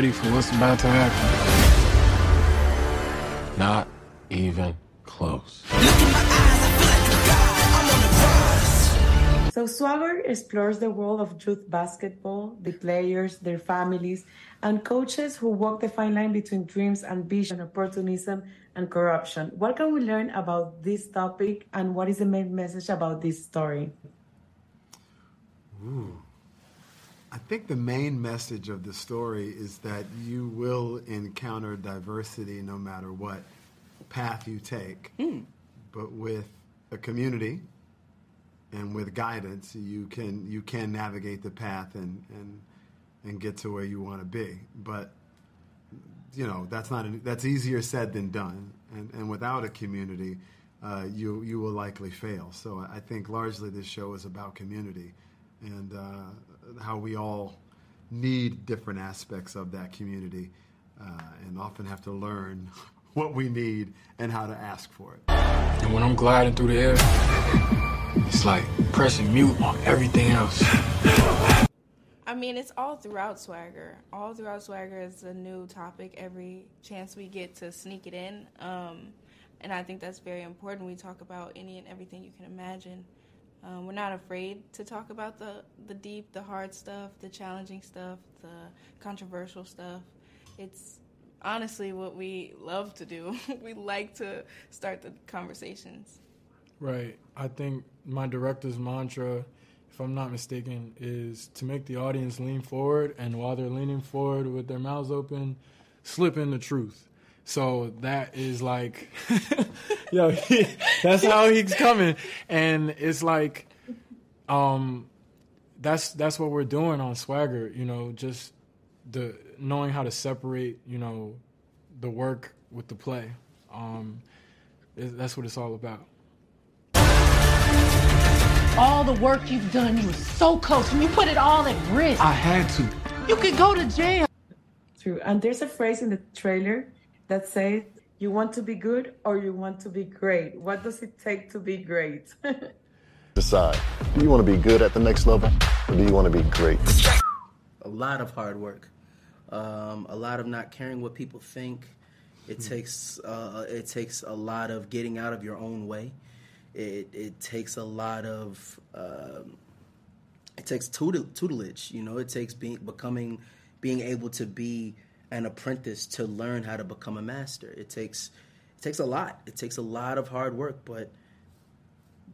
ready for what's about to happen. Not even close. So Swagger explores the world of youth basketball, the players, their families, and coaches who walk the fine line between dreams, ambition, opportunism, and corruption. What can we learn about this topic, and what is the main message about this story? Ooh. I think the main message of the story is that you will encounter diversity no matter what path you take. Mm. But with a community and with guidance, you can you can navigate the path and and and get to where you want to be. But you know that's not an, that's easier said than done. And and without a community, uh, you you will likely fail. So I think largely this show is about community and uh, how we all need different aspects of that community uh, and often have to learn what we need and how to ask for it. And when I'm gliding through the air, it's like pressing mute on everything else. I mean, it's all throughout Swagger. All throughout Swagger is a new topic every chance we get to sneak it in. Um, and I think that's very important. We talk about any and everything you can imagine. Um, we're not afraid to talk about the, the deep, the hard stuff, the challenging stuff, the controversial stuff. It's honestly what we love to do. we like to start the conversations. Right. I think my director's mantra, if I'm not mistaken, is to make the audience lean forward, and while they're leaning forward with their mouths open, slip in the truth. So that is like, yo, he, that's how he's coming, and it's like, um, that's that's what we're doing on Swagger. You know, just the knowing how to separate, you know, the work with the play. Um, it, that's what it's all about. All the work you've done, you were so close, and you put it all at risk. I had to. You could go to jail. True. And there's a phrase in the trailer that says, you want to be good or you want to be great. What does it take to be great? Decide. Do you want to be good at the next level or do you want to be great? A lot of hard work. Um, a lot of not caring what people think. It Hmm. takes uh, it takes a lot of getting out of your own way. It it takes a lot of um, it takes tutel- tutelage. You know, it takes being becoming being able to be an apprentice to learn how to become a master. It takes it takes a lot. It takes a lot of hard work, but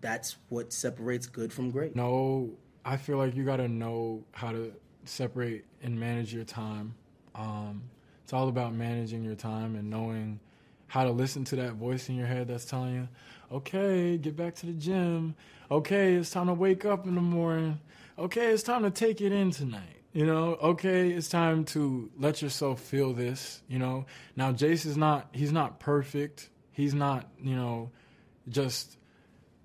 that's what separates good from great. No, I feel like you got to know how to separate and manage your time. Um, it's all about managing your time and knowing how to listen to that voice in your head that's telling you, okay, get back to the gym. Okay, it's time to wake up in the morning. Okay, it's time to take it in tonight. You know, okay, it's time to let yourself feel this. You know, now Jace is not, he's not perfect. He's not, you know, just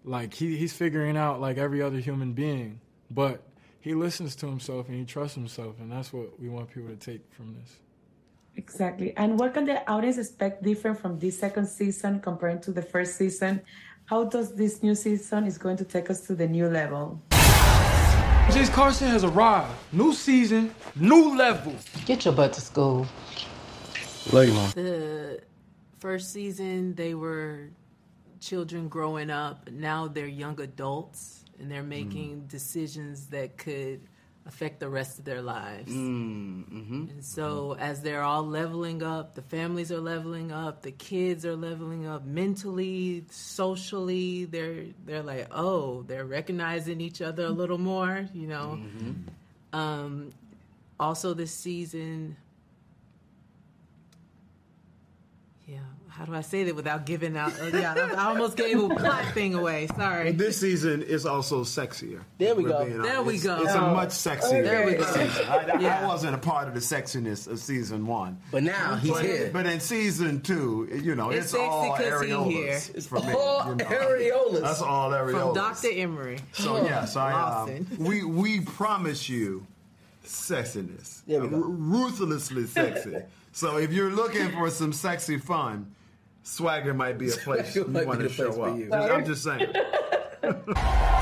like he, he's figuring out like every other human being, but he listens to himself and he trusts himself, and that's what we want people to take from this. Exactly. And what can the audience expect different from this second season compared to the first season? How does this new season is going to take us to the new level? Jace Carson has arrived. New season, new level. Get your butt to school. Layla. The first season, they were children growing up. Now they're young adults and they're making mm. decisions that could affect the rest of their lives. Mm-hmm. And so, as they're all leveling up, the families are leveling up, the kids are leveling up mentally, socially. They're they're like, oh, they're recognizing each other a little more, you know. Um, also, this season, yeah. How do I say that without giving out? Uh, yeah, I I almost gave a plot thing away. Sorry. This season is also sexier. There we go. There honest. we It's- go. It's a much sexier There we go. season. I, I- I wasn't a part of the sexiness of season one. But now he's But, here. but in season two, you know, It's it's, sexy all 'cause he areolas here. for me. all you know. areolas. That's all areolas. From Dr. Emery. So yes, I um, we we promise you sexiness, There we go. R- ruthlessly sexy. so if you're looking for some sexy fun, Swagger might be a place you want to show for up. you. I'm just saying.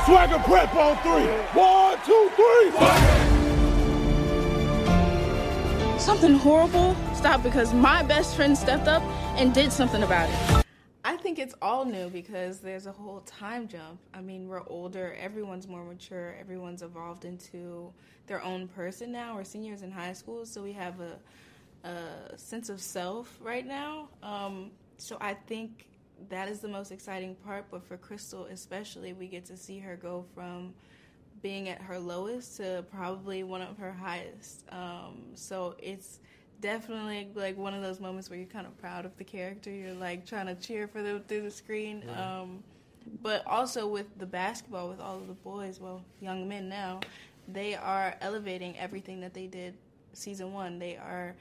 Swagger prep on three. One, two, three. something horrible stop because my best friend stepped up and did something about it. I think it's all new because there's a whole time jump. I mean, we're older, everyone's more mature, everyone's evolved into their own person now. We're seniors in high school, so we have a, a sense of self right now. Um, so I think that is the most exciting part. But for Crystal, especially, we get to see her go from being at her lowest to probably one of her highest. Um, so it's definitely like one of those moments where you're kind of proud of the character. You're like trying to cheer for them through the screen. Um, but also with the basketball, with all of the boys, well, young men now, they are elevating everything that they did season one. They are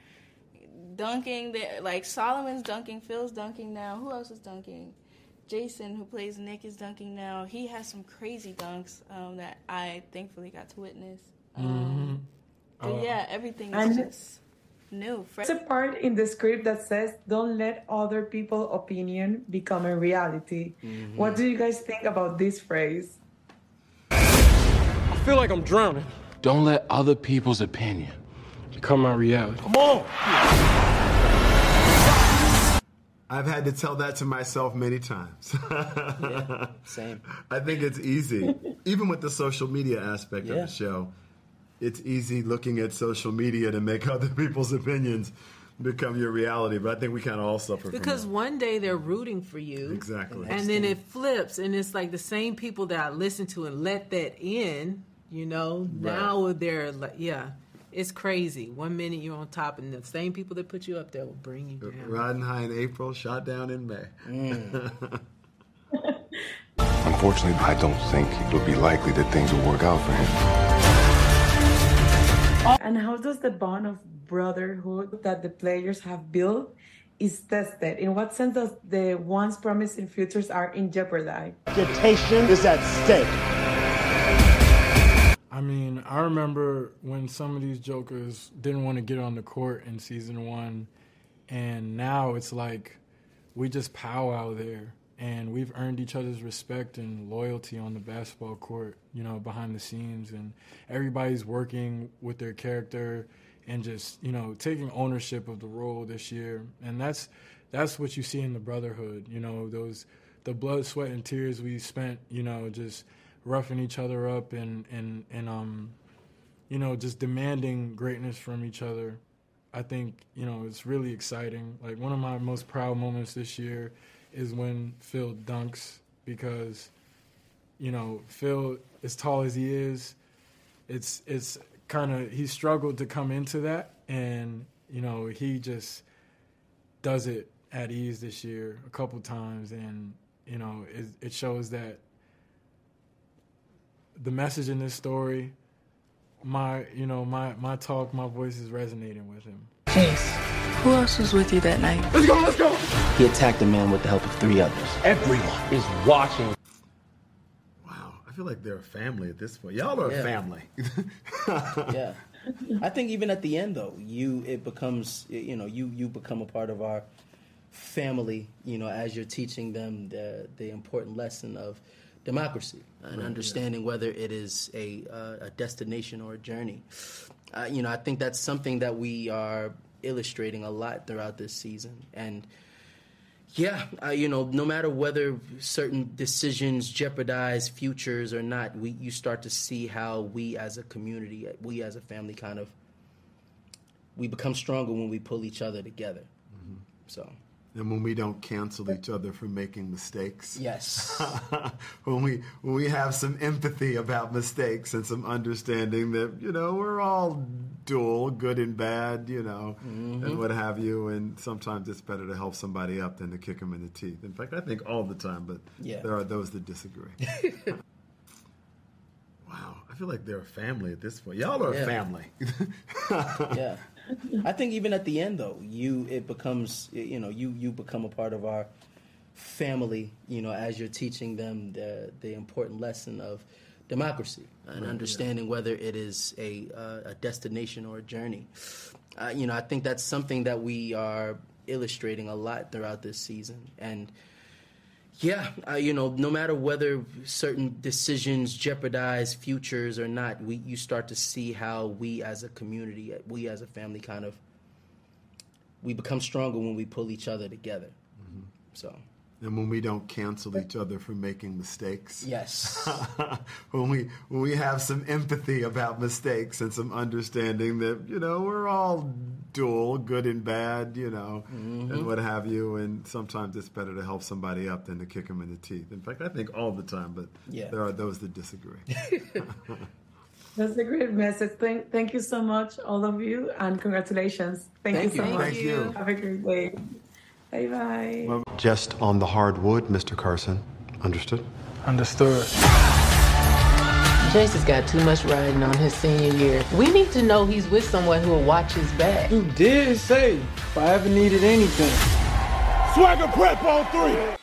dunking. They like Solomon's dunking, Phil's dunking now. Who else is dunking? Jason, who plays Nick, is dunking now. He has some crazy dunks um, that I thankfully got to witness. Um, But Oh. yeah, everything is And- just new. Fresh. There's a part in the script that says, "Don't let other people's opinion become a reality." What do you guys think about this phrase? I feel like I'm drowning. Don't let other people's opinion become my reality. Come on. I've had to tell that to myself many times. Yeah, same. I think it's easy, even with the social media aspect Yeah. of the show. It's easy looking at social media to make other people's opinions become your reality. But I think we kind of all suffer from it. Because from one day they're rooting for you. Exactly. And then it flips, and it's like the same people that I listened to and let that in, you know, now they're like, yeah, it's crazy. One minute you're on top, and the same people that put you up there will bring you down. Riding high in April, shot down in May. Mm. Unfortunately, I don't think it would be likely that things will work out for him. Oh, and how does the bond of brotherhood that the players have built is tested? In what sense does the once promising futures are in jeopardy? Reputation is at stake. I mean, I remember when some of these jokers didn't want to get on the court in season one, and now it's like we just powwow there, and we've earned each other's respect and loyalty on the basketball court, you know, behind the scenes, and everybody's working with their character and just you know taking ownership of the role this year, and that's that's what you see in the brotherhood, you know, those the blood, sweat, and tears we spent, you know, just roughing each other up and and and um you know just demanding greatness from each other. I think you know it's really exciting. Like one of my most proud moments this year is when phil dunks because you know phil as tall as he is it's it's kind of he struggled to come into that and you know he just does it at ease this year a couple times and you know it, it shows that the message in this story, my you know my my talk, my voice is resonating with him. Jace, who else was with you that night? Let's go, let's go. He attacked the man with the help of three others. Everyone is watching. Wow, I feel like they're a family at this point. Y'all are Yeah. a family. yeah i think even at the end though you it becomes you know you you become a part of our family you know as you're teaching them the the important lesson of democracy and understanding whether it is a uh, a destination or a journey. Uh, you know i think that's something that we are illustrating a lot throughout this season. And yeah, uh, you know, no matter whether certain decisions jeopardize futures or not, we you start to see how we as a community, we as a family, kind of we become stronger when we pull each other together. So and when we don't cancel each other for making mistakes. yes, when we when we have some empathy about mistakes and some understanding that you know we're all dual, good and bad, you know, and mm-hmm. what have you. And sometimes it's better to help somebody up than to kick them in the teeth. In fact, I think all the time, but Yeah. there are those that disagree. wow, I feel like they're a family at this point. Y'all are Yeah. a family. yeah. I think even at the end though, you it becomes you know you you become a part of our family. You know, as you're teaching them the the important lesson of democracy and understanding whether it is a uh, a destination or a journey. Uh, you know, I think that's something that we are illustrating a lot throughout this season and. Yeah, uh, you know, no matter whether certain decisions jeopardize futures or not, we you start to see how we as a community, we as a family, kind of we become stronger when we pull each other together. Mm-hmm. So. And when we don't cancel each other for making mistakes. Yes. when we when we have some empathy about mistakes and some understanding that you know we're all dual, good and bad, you know, Mhm. and what have you. And sometimes it's better to help somebody up than to kick them in the teeth. In fact, I think all the time, but Yeah. there are those that disagree. That's a great message. Thank, thank you so much, all of you, and congratulations. Thank, Thank you so you. much. Thank you. Have a great day. Bye bye. Just on the hardwood, Mr. Carson. Understood? Understood. Jace has got too much riding on his senior year. We need to know he's with someone who will watch his back. You did say if I ever needed anything. Swagger prep on three.